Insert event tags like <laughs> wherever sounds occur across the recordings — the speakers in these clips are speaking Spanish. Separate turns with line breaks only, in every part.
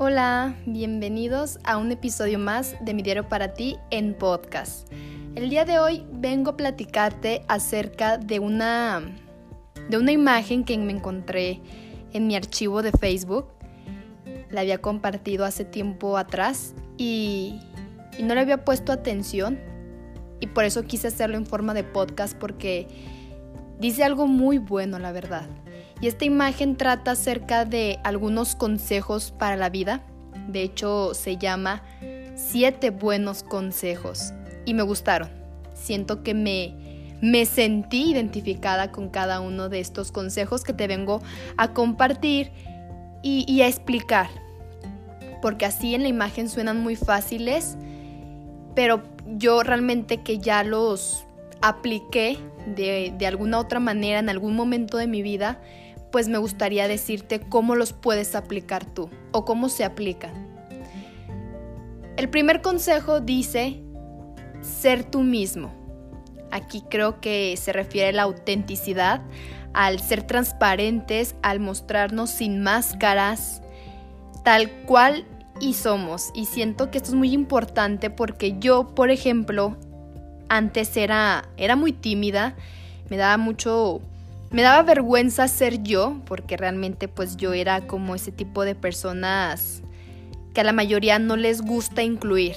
Hola, bienvenidos a un episodio más de Mi Diario para ti en podcast. El día de hoy vengo a platicarte acerca de una, de una imagen que me encontré en mi archivo de Facebook. La había compartido hace tiempo atrás y, y no le había puesto atención y por eso quise hacerlo en forma de podcast porque dice algo muy bueno, la verdad. Y esta imagen trata acerca de algunos consejos para la vida. De hecho, se llama Siete buenos consejos. Y me gustaron. Siento que me, me sentí identificada con cada uno de estos consejos que te vengo a compartir y, a explicar. Porque así en la imagen suenan muy fáciles, pero yo realmente que ya los apliqué de, de, alguna otra manera en algún momento de mi vida, pues me gustaría decirte cómo los puedes aplicar tú o cómo se aplican. El primer consejo dice ser tú mismo. Aquí creo que se refiere a la autenticidad, al ser transparentes, al mostrarnos sin máscaras, tal cual y somos. Y siento que esto es muy importante porque yo, por ejemplo, antes era, era muy tímida, me daba mucho me daba vergüenza ser yo, porque realmente pues yo era como ese tipo de personas que a la mayoría no les gusta incluir.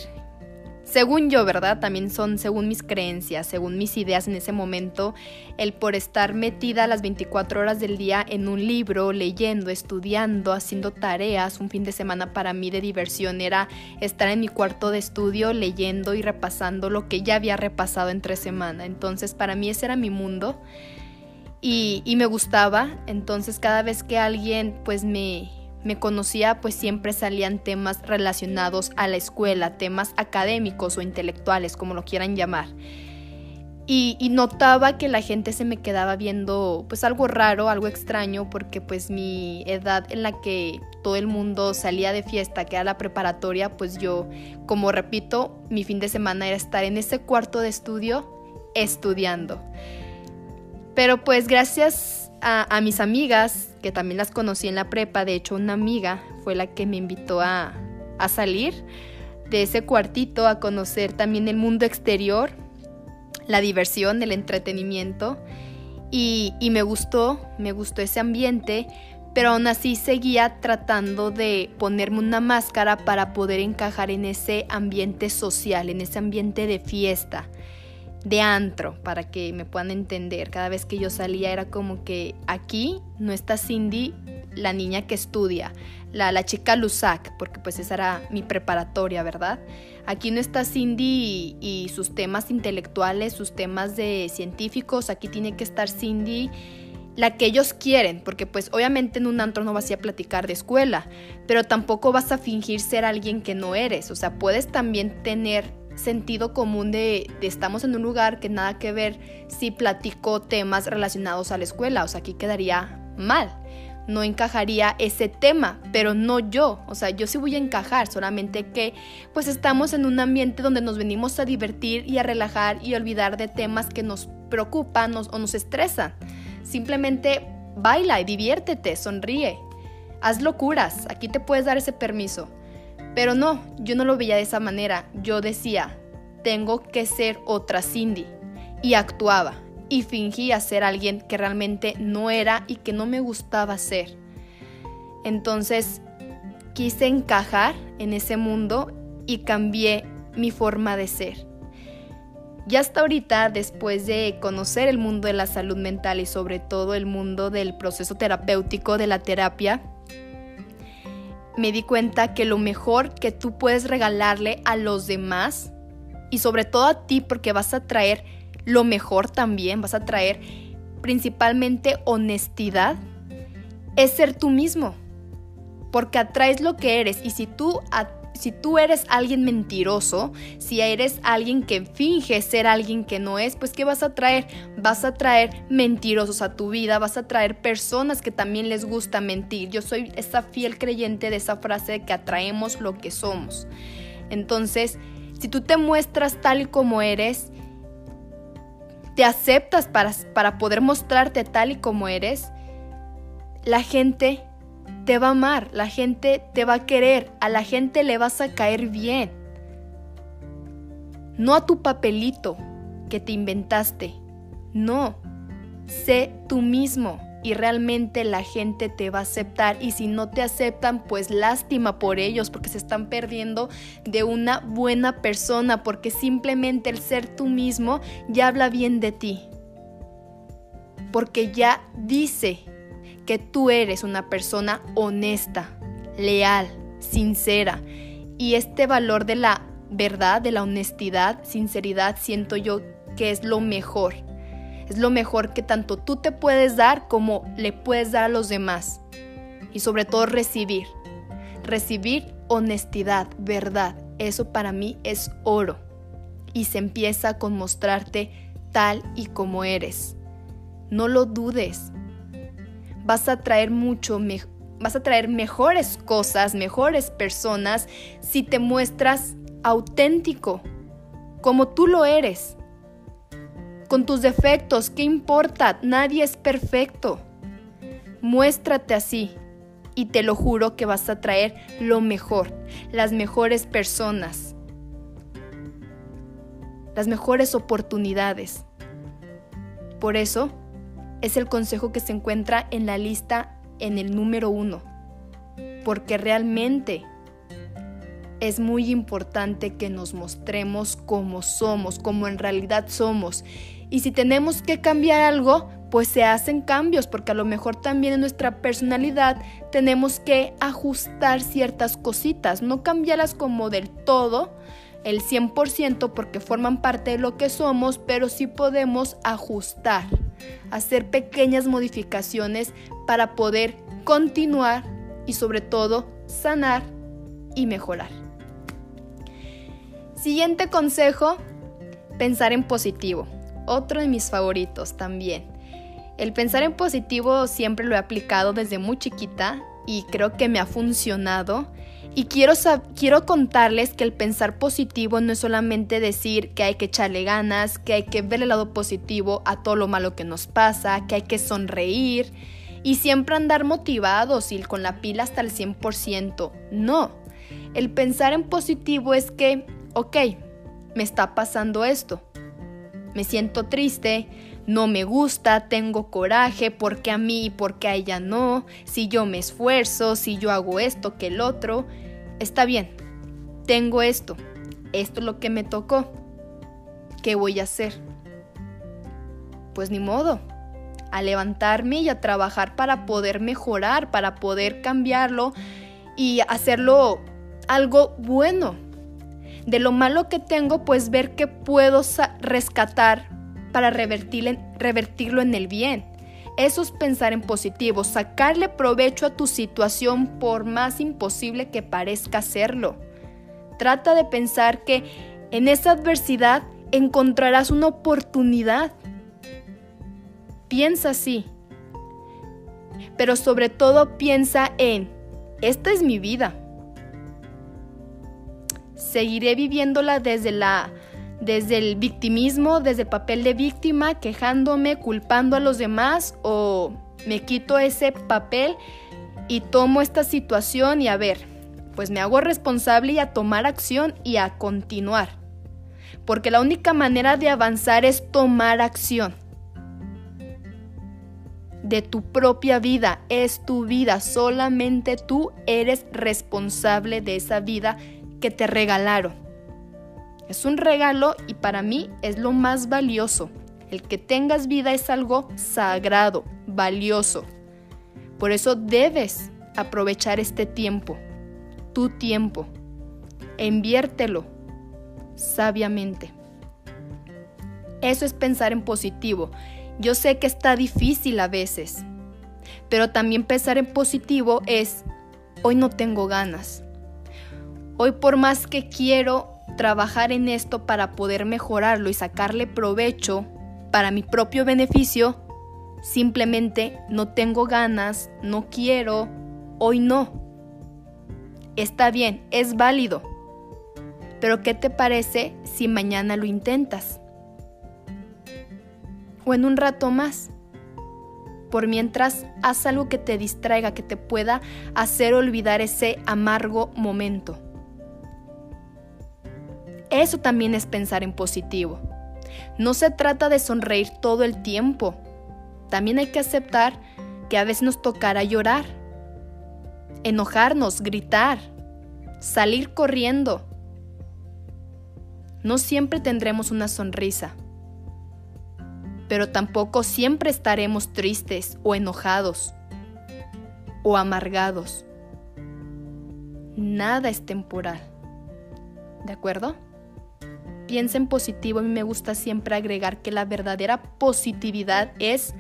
Según yo, ¿verdad? También son según mis creencias, según mis ideas en ese momento, el por estar metida las 24 horas del día en un libro, leyendo, estudiando, haciendo tareas, un fin de semana para mí de diversión era estar en mi cuarto de estudio leyendo y repasando lo que ya había repasado entre semana. Entonces, para mí ese era mi mundo y, me gustaba, entonces cada vez que alguien pues me, me conocía pues siempre salían temas relacionados a la escuela, temas académicos o intelectuales, como lo quieran llamar. Y, y, notaba que la gente se me quedaba viendo pues algo raro, algo extraño, porque pues mi edad en la que todo el mundo salía de fiesta, que era la preparatoria, pues yo, como repito, mi fin de semana era estar en ese cuarto de estudio estudiando. Pero pues gracias a, mis amigas, que también las conocí en la prepa, de hecho una amiga fue la que me invitó a, salir de ese cuartito, a conocer también el mundo exterior, la diversión, el entretenimiento. Y, y, me gustó, me gustó ese ambiente, pero aún así seguía tratando de ponerme una máscara para poder encajar en ese ambiente social, en ese ambiente de fiesta de antro, para que me puedan entender. Cada vez que yo salía era como que aquí no está Cindy, la niña que estudia, la, la chica Lusac, porque pues esa era mi preparatoria, ¿verdad? Aquí no está Cindy y, sus temas intelectuales, sus temas de científicos, aquí tiene que estar Cindy la que ellos quieren, porque pues obviamente en un antro no vas a, a platicar de escuela, pero tampoco vas a fingir ser alguien que no eres, o sea, puedes también tener sentido común de, estamos en un lugar que nada que ver si platico temas relacionados a la escuela, o sea, aquí quedaría mal. No encajaría ese tema, pero no yo. O sea, yo sí voy a encajar, solamente que pues estamos en un ambiente donde nos venimos a divertir y a relajar y olvidar de temas que nos preocupan o nos estresan. Simplemente baila y diviértete, sonríe. Haz locuras, aquí te puedes dar ese permiso. Pero no, yo no lo veía de esa manera. Yo decía, tengo que ser otra Cindy. Y actuaba y fingía ser alguien que realmente no era y que no me gustaba ser. Entonces quise encajar en ese mundo y cambié mi forma de ser. Y hasta ahorita, después de conocer el mundo de la salud mental y sobre todo el mundo del proceso terapéutico de la terapia, me di cuenta que lo mejor que tú puedes regalarle a los demás y sobre todo a ti porque vas a traer lo mejor también, vas a traer principalmente honestidad, es ser tú mismo. Porque atraes lo que eres y si tú si tú eres alguien mentiroso, si eres alguien que finge ser alguien que no es, pues ¿qué vas a traer? Vas a traer mentirosos a tu vida, vas a traer personas que también les gusta mentir. Yo soy esa fiel creyente de esa frase de que atraemos lo que somos. Entonces, si tú te muestras tal y como eres, te aceptas para, para poder mostrarte tal y como eres, la gente te va a amar, la gente te va a querer, a la gente le vas a caer bien. No a tu papelito que te inventaste. No, sé tú mismo y realmente la gente te va a aceptar y si no te aceptan pues lástima por ellos porque se están perdiendo de una buena persona porque simplemente el ser tú mismo ya habla bien de ti porque ya dice que tú eres una persona honesta, leal, sincera y este valor de la verdad, de la honestidad, sinceridad siento yo que es lo mejor es lo mejor que tanto tú te puedes dar como le puedes dar a los demás. Y sobre todo recibir. Recibir honestidad, verdad. Eso para mí es oro. Y se empieza con mostrarte tal y como eres. No lo dudes. Vas a traer mucho vas a traer mejores cosas, mejores personas si te muestras auténtico, como tú lo eres con tus defectos, ¿qué importa? Nadie es perfecto. Muéstrate así y te lo juro que vas a traer lo mejor, las mejores personas, las mejores oportunidades. Por eso es el consejo que se encuentra en la lista en el número uno, porque realmente es muy importante que nos mostremos como somos, como en realidad somos. Y si tenemos que cambiar algo, pues se hacen cambios, porque a lo mejor también en nuestra personalidad tenemos que ajustar ciertas cositas, no cambiarlas como del todo, el 100%, porque forman parte de lo que somos, pero sí podemos ajustar, hacer pequeñas modificaciones para poder continuar y sobre todo sanar y mejorar. Siguiente consejo, pensar en positivo otro de mis favoritos también. El pensar en positivo siempre lo he aplicado desde muy chiquita y creo que me ha funcionado. Y quiero, quiero contarles que el pensar positivo no es solamente decir que hay que echarle ganas, que hay que ver el lado positivo a todo lo malo que nos pasa, que hay que sonreír y siempre andar motivados y con la pila hasta el 100%. No, el pensar en positivo es que, ok, me está pasando esto, me siento triste, no me gusta, tengo coraje, porque a mí y porque a ella no, si yo me esfuerzo, si yo hago esto que el otro, está bien, tengo esto, esto es lo que me tocó, ¿qué voy a hacer? Pues ni modo, a levantarme y a trabajar para poder mejorar, para poder cambiarlo y hacerlo algo bueno. De lo malo que tengo, pues ver qué puedo rescatar para revertirlo en el bien. Eso es pensar en positivo, sacarle provecho a tu situación por más imposible que parezca hacerlo. Trata de pensar que en esa adversidad encontrarás una oportunidad. Piensa así. Pero sobre todo piensa en, esta es mi vida seguiré viviéndola desde la desde el victimismo, desde el papel de víctima, quejándome, culpando a los demás o me quito ese papel y tomo esta situación y a ver, pues me hago responsable y a tomar acción y a continuar. Porque la única manera de avanzar es tomar acción. De tu propia vida, es tu vida, solamente tú eres responsable de esa vida que te regalaron. Es un regalo y para mí es lo más valioso. El que tengas vida es algo sagrado, valioso. Por eso debes aprovechar este tiempo, tu tiempo. Enviértelo sabiamente. Eso es pensar en positivo. Yo sé que está difícil a veces, pero también pensar en positivo es, hoy no tengo ganas, Hoy por más que quiero trabajar en esto para poder mejorarlo y sacarle provecho para mi propio beneficio, simplemente no tengo ganas, no quiero, hoy no. Está bien, es válido. Pero ¿qué te parece si mañana lo intentas? O en un rato más. Por mientras, haz algo que te distraiga, que te pueda hacer olvidar ese amargo momento. Eso también es pensar en positivo. No se trata de sonreír todo el tiempo. También hay que aceptar que a veces nos tocará llorar, enojarnos, gritar, salir corriendo. No siempre tendremos una sonrisa, pero tampoco siempre estaremos tristes o enojados o amargados. Nada es temporal. ¿De acuerdo? Piensa en positivo. A mí me gusta siempre agregar que la verdadera positividad es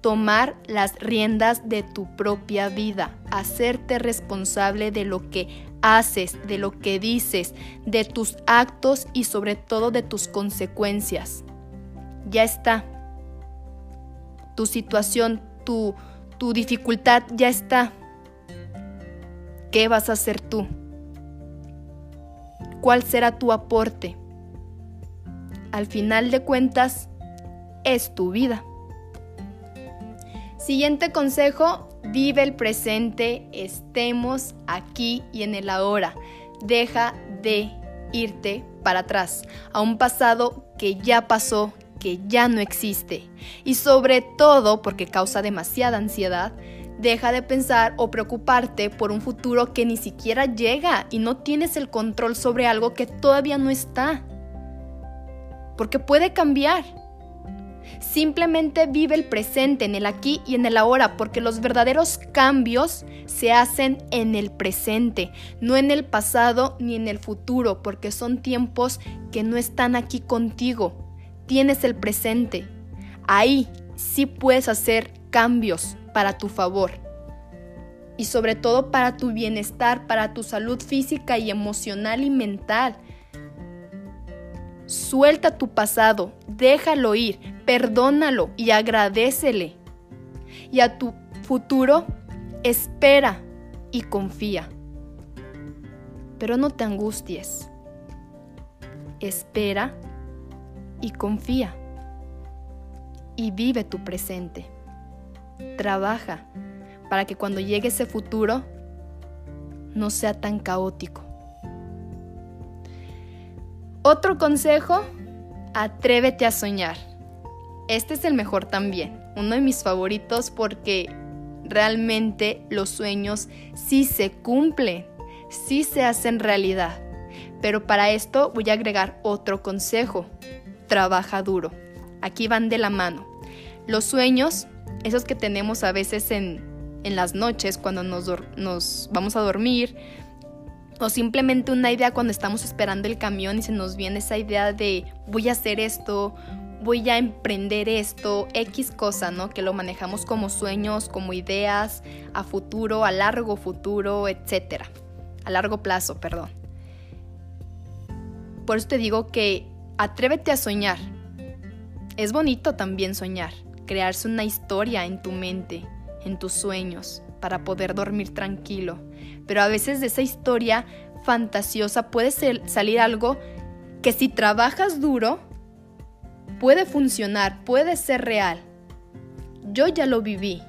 tomar las riendas de tu propia vida, hacerte responsable de lo que haces, de lo que dices, de tus actos y sobre todo de tus consecuencias. Ya está. Tu situación, tu, tu dificultad ya está. ¿Qué vas a hacer tú? ¿Cuál será tu aporte? Al final de cuentas, es tu vida. Siguiente consejo, vive el presente, estemos aquí y en el ahora. Deja de irte para atrás, a un pasado que ya pasó, que ya no existe. Y sobre todo, porque causa demasiada ansiedad, deja de pensar o preocuparte por un futuro que ni siquiera llega y no tienes el control sobre algo que todavía no está. Porque puede cambiar. Simplemente vive el presente, en el aquí y en el ahora, porque los verdaderos cambios se hacen en el presente, no en el pasado ni en el futuro, porque son tiempos que no están aquí contigo. Tienes el presente. Ahí sí puedes hacer cambios para tu favor. Y sobre todo para tu bienestar, para tu salud física y emocional y mental. Suelta tu pasado, déjalo ir, perdónalo y agradecele. Y a tu futuro, espera y confía. Pero no te angusties. Espera y confía. Y vive tu presente. Trabaja para que cuando llegue ese futuro no sea tan caótico. Otro consejo, atrévete a soñar. Este es el mejor también, uno de mis favoritos porque realmente los sueños sí se cumplen, sí se hacen realidad. Pero para esto voy a agregar otro consejo, trabaja duro. Aquí van de la mano. Los sueños, esos que tenemos a veces en, en las noches cuando nos, nos vamos a dormir, o simplemente una idea cuando estamos esperando el camión y se nos viene esa idea de voy a hacer esto, voy a emprender esto, X cosa, ¿no? Que lo manejamos como sueños, como ideas a futuro, a largo futuro, etcétera. A largo plazo, perdón. Por eso te digo que atrévete a soñar. Es bonito también soñar, crearse una historia en tu mente, en tus sueños, para poder dormir tranquilo pero a veces de esa historia fantasiosa puede salir algo que si trabajas duro, puede funcionar, puede ser real. Yo ya lo viví.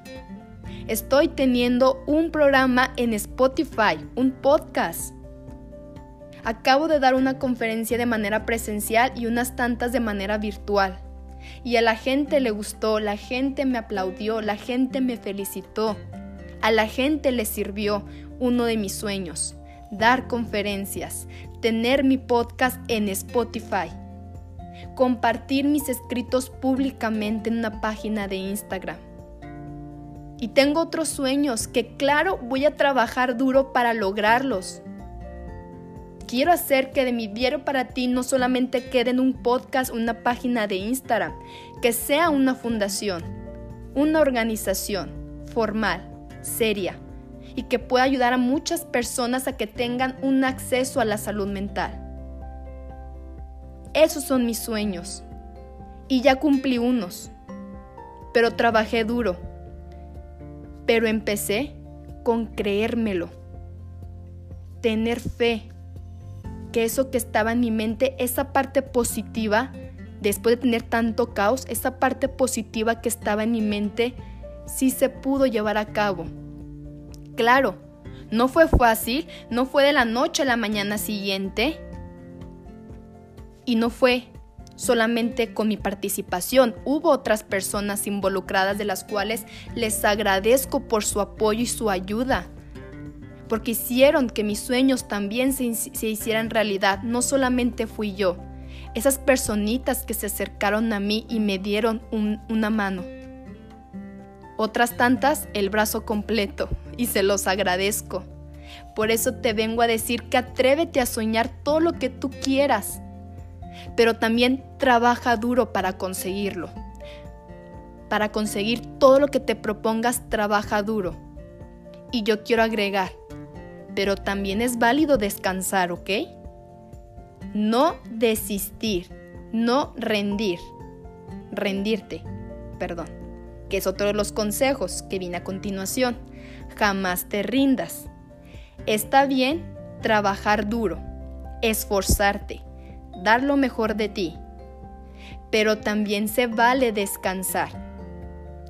Estoy teniendo un programa en Spotify, un podcast. Acabo de dar una conferencia de manera presencial y unas tantas de manera virtual. Y a la gente le gustó, la gente me aplaudió, la gente me felicitó. A la gente le sirvió uno de mis sueños, dar conferencias, tener mi podcast en Spotify, compartir mis escritos públicamente en una página de Instagram. Y tengo otros sueños que claro voy a trabajar duro para lograrlos. Quiero hacer que de mi diario para ti no solamente quede en un podcast, una página de Instagram, que sea una fundación, una organización formal seria y que pueda ayudar a muchas personas a que tengan un acceso a la salud mental. Esos son mis sueños y ya cumplí unos, pero trabajé duro. Pero empecé con creérmelo, tener fe, que eso que estaba en mi mente, esa parte positiva, después de tener tanto caos, esa parte positiva que estaba en mi mente, sí se pudo llevar a cabo. Claro, no fue fácil, no fue de la noche a la mañana siguiente y no fue solamente con mi participación. Hubo otras personas involucradas de las cuales les agradezco por su apoyo y su ayuda, porque hicieron que mis sueños también se, hicieran realidad. No solamente fui yo, esas personitas que se acercaron a mí y me dieron una mano. Otras tantas el brazo completo y se los agradezco. Por eso te vengo a decir que atrévete a soñar todo lo que tú quieras pero también trabaja duro para conseguirlo. Para conseguir todo lo que te propongas, trabaja duro. Y yo quiero agregar, pero también es válido descansar, ¿ok? No desistir, no rendir, rendirte, perdón, que es otro de los consejos que viene a continuación. Jamás te rindas. Está bien trabajar duro, esforzarte, dar lo mejor de ti. Pero también se vale descansar.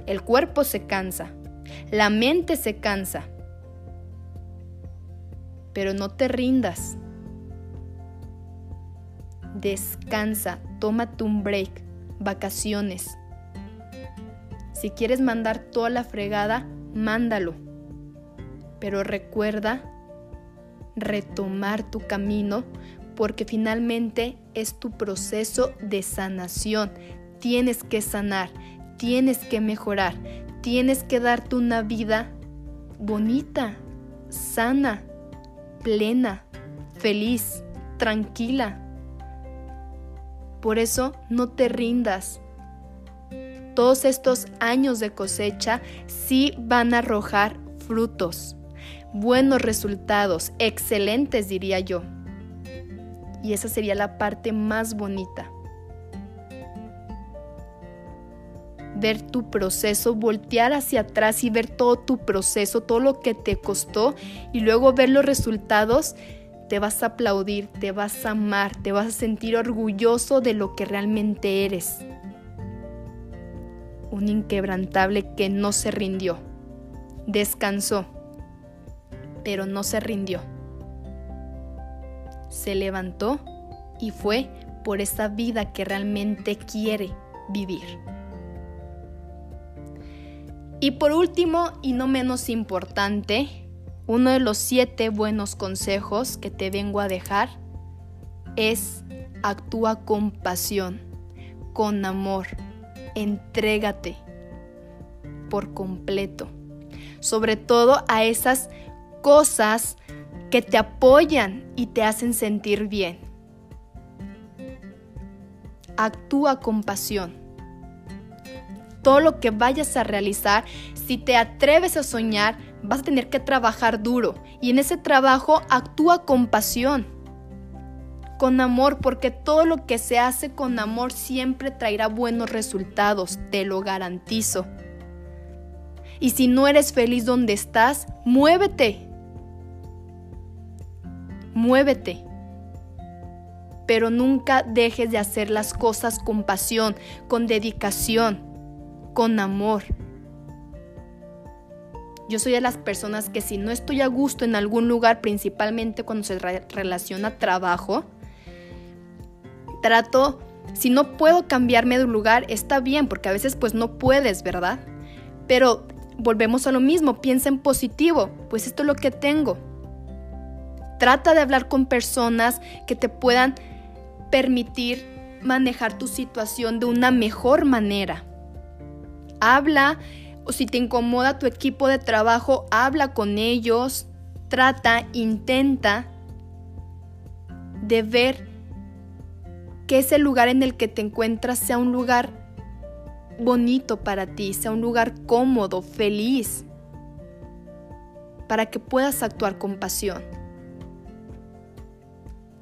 El cuerpo se cansa, la mente se cansa. Pero no te rindas. Descansa, tómate un break, vacaciones. Si quieres mandar toda la fregada, mándalo. Pero recuerda retomar tu camino porque finalmente es tu proceso de sanación. Tienes que sanar, tienes que mejorar, tienes que darte una vida bonita, sana, plena, feliz, tranquila. Por eso no te rindas. Todos estos años de cosecha sí van a arrojar frutos, buenos resultados, excelentes diría yo. Y esa sería la parte más bonita. Ver tu proceso, voltear hacia atrás y ver todo tu proceso, todo lo que te costó y luego ver los resultados, te vas a aplaudir, te vas a amar, te vas a sentir orgulloso de lo que realmente eres. Un inquebrantable que no se rindió, descansó, pero no se rindió se levantó y fue por esa vida que realmente quiere vivir. Y por último, y no menos importante, uno de los siete buenos consejos que te vengo a dejar es actúa con pasión, con amor, entrégate por completo, sobre todo a esas cosas que te apoyan y te hacen sentir bien. Actúa con pasión. Todo lo que vayas a realizar, si te atreves a soñar, vas a tener que trabajar duro y en ese trabajo actúa con pasión, con amor, porque todo lo que se hace con amor siempre traerá buenos resultados, te lo garantizo. Y si no eres feliz donde estás, muévete, muévete. Pero nunca dejes de hacer las cosas con pasión, con dedicación, con amor. Yo soy de las personas que si no estoy a gusto en algún lugar, principalmente cuando se relaciona trabajo, trato, si no puedo cambiarme de lugar, está bien, porque a veces pues no puedes, ¿verdad? Pero volvemos a lo mismo, piensa en positivo, pues esto es lo que tengo Trata de hablar con personas que te puedan permitir manejar tu situación de una mejor manera. Habla o si te incomoda tu equipo de trabajo, habla con ellos. Trata, intenta de ver que ese lugar en el que te encuentras sea un lugar bonito para ti, sea un lugar cómodo, feliz, para que puedas actuar con pasión.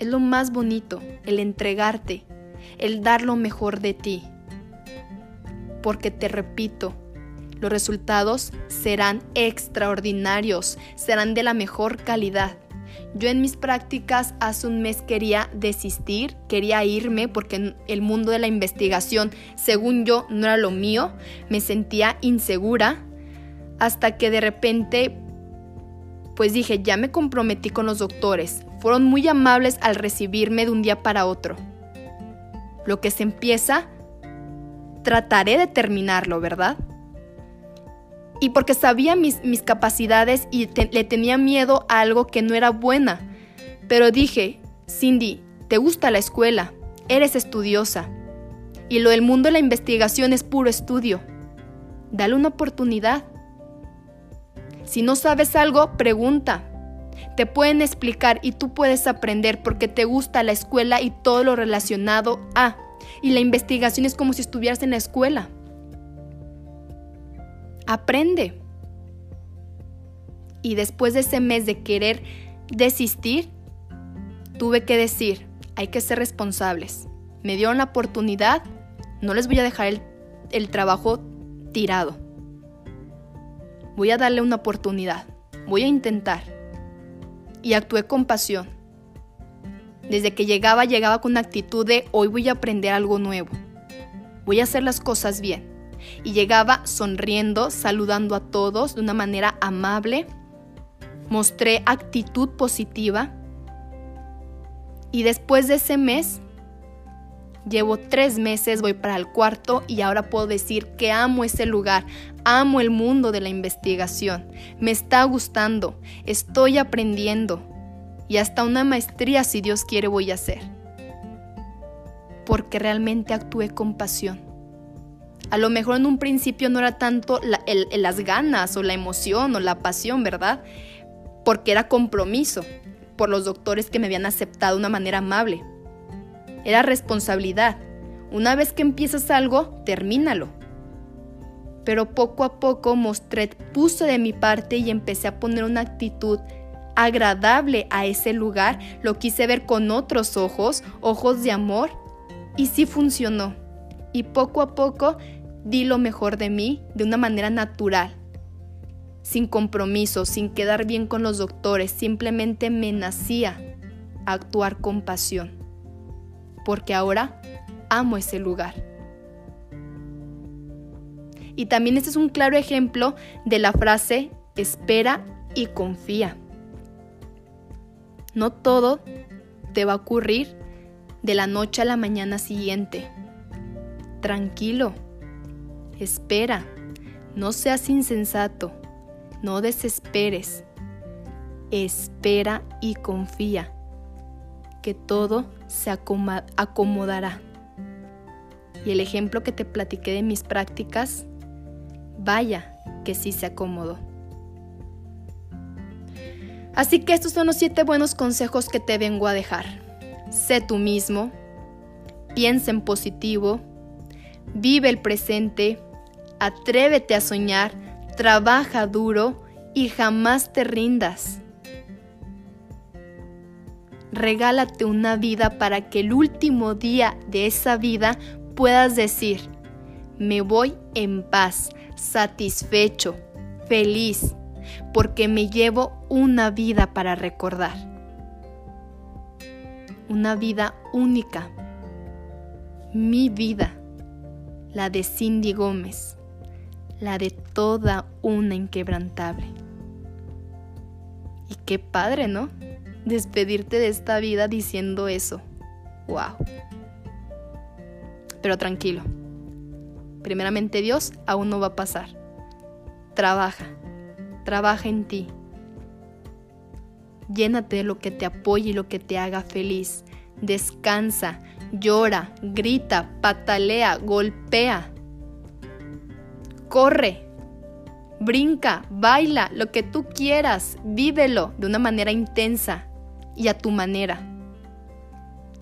Es lo más bonito, el entregarte, el dar lo mejor de ti. Porque te repito, los resultados serán extraordinarios, serán de la mejor calidad. Yo en mis prácticas hace un mes quería desistir, quería irme porque el mundo de la investigación, según yo, no era lo mío, me sentía insegura, hasta que de repente, pues dije, ya me comprometí con los doctores. Fueron muy amables al recibirme de un día para otro. Lo que se empieza, trataré de terminarlo, ¿verdad? Y porque sabía mis, mis capacidades y le tenía miedo a algo que no era buena. Pero dije, Cindy, te gusta la escuela, eres estudiosa. Y lo del mundo de la investigación es puro estudio. Dale una oportunidad. Si no sabes algo, pregunta. Te pueden explicar y tú puedes aprender porque te gusta la escuela y todo lo relacionado a. Y la investigación es como si estuvieras en la escuela. Aprende. Y después de ese mes de querer desistir, tuve que decir, hay que ser responsables. Me dieron la oportunidad, no les voy a dejar el, el trabajo tirado. Voy a darle una oportunidad, voy a intentar. Y actué con pasión. Desde que llegaba, llegaba con actitud de hoy voy a aprender algo nuevo. Voy a hacer las cosas bien. Y llegaba sonriendo, saludando a todos de una manera amable. Mostré actitud positiva. Y después de ese mes, Llevo tres meses, voy para el cuarto y ahora puedo decir que amo ese lugar, amo el mundo de la investigación, me está gustando, estoy aprendiendo y hasta una maestría si Dios quiere voy a hacer. Porque realmente actué con pasión. A lo mejor en un principio no era tanto las ganas o la emoción o la pasión, ¿verdad? Porque era compromiso por los doctores que me habían aceptado de una manera amable era responsabilidad. Una vez que empiezas algo, termínalo. Pero poco a poco mostré, puse de mi parte y empecé a poner una actitud agradable a ese lugar. Lo quise ver con otros ojos, ojos de amor, y sí funcionó. Y poco a poco di lo mejor de mí de una manera natural, sin compromiso, sin quedar bien con los doctores, simplemente me nacía actuar con pasión porque ahora amo ese lugar. Y también este es un claro ejemplo de la frase espera y confía. No todo te va a ocurrir de la noche a la mañana siguiente. Tranquilo, espera, no seas insensato, no desesperes, espera y confía que todo se acomodará. Y el ejemplo que te platiqué de mis prácticas, vaya que sí se acomodó. Así que estos son los siete buenos consejos que te vengo a dejar. Sé tú mismo, piensa en positivo, vive el presente, atrévete a soñar, trabaja duro y jamás te rindas regálate una vida para que el último día de esa vida puedas decir, me voy en paz, satisfecho, feliz, porque me llevo una vida para recordar. Una vida única. Mi vida, la de Cindy Gómez, la de toda una inquebrantable. Y qué padre, ¿no? despedirte de esta vida diciendo eso. ¡Wow! Pero tranquilo. Primeramente Dios aún no va a pasar. Trabaja. Trabaja en ti. Llénate de lo que te apoye y lo que te haga feliz. Descansa, llora, grita, patalea, golpea. Corre, brinca, baila, lo que tú quieras, vívelo de una manera intensa y a tu manera,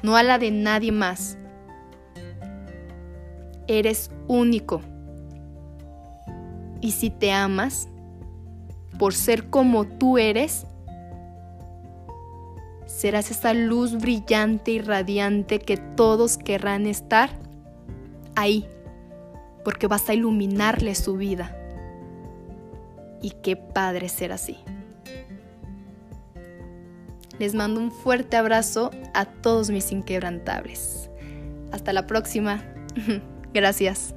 no a la de nadie más. Eres único. Y si te amas, por ser como tú eres, serás esa luz brillante y radiante que todos querrán estar ahí, porque vas a iluminarle su vida. Y qué padre ser así. Les mando un fuerte abrazo a todos mis inquebrantables. Hasta la próxima. <laughs> Gracias.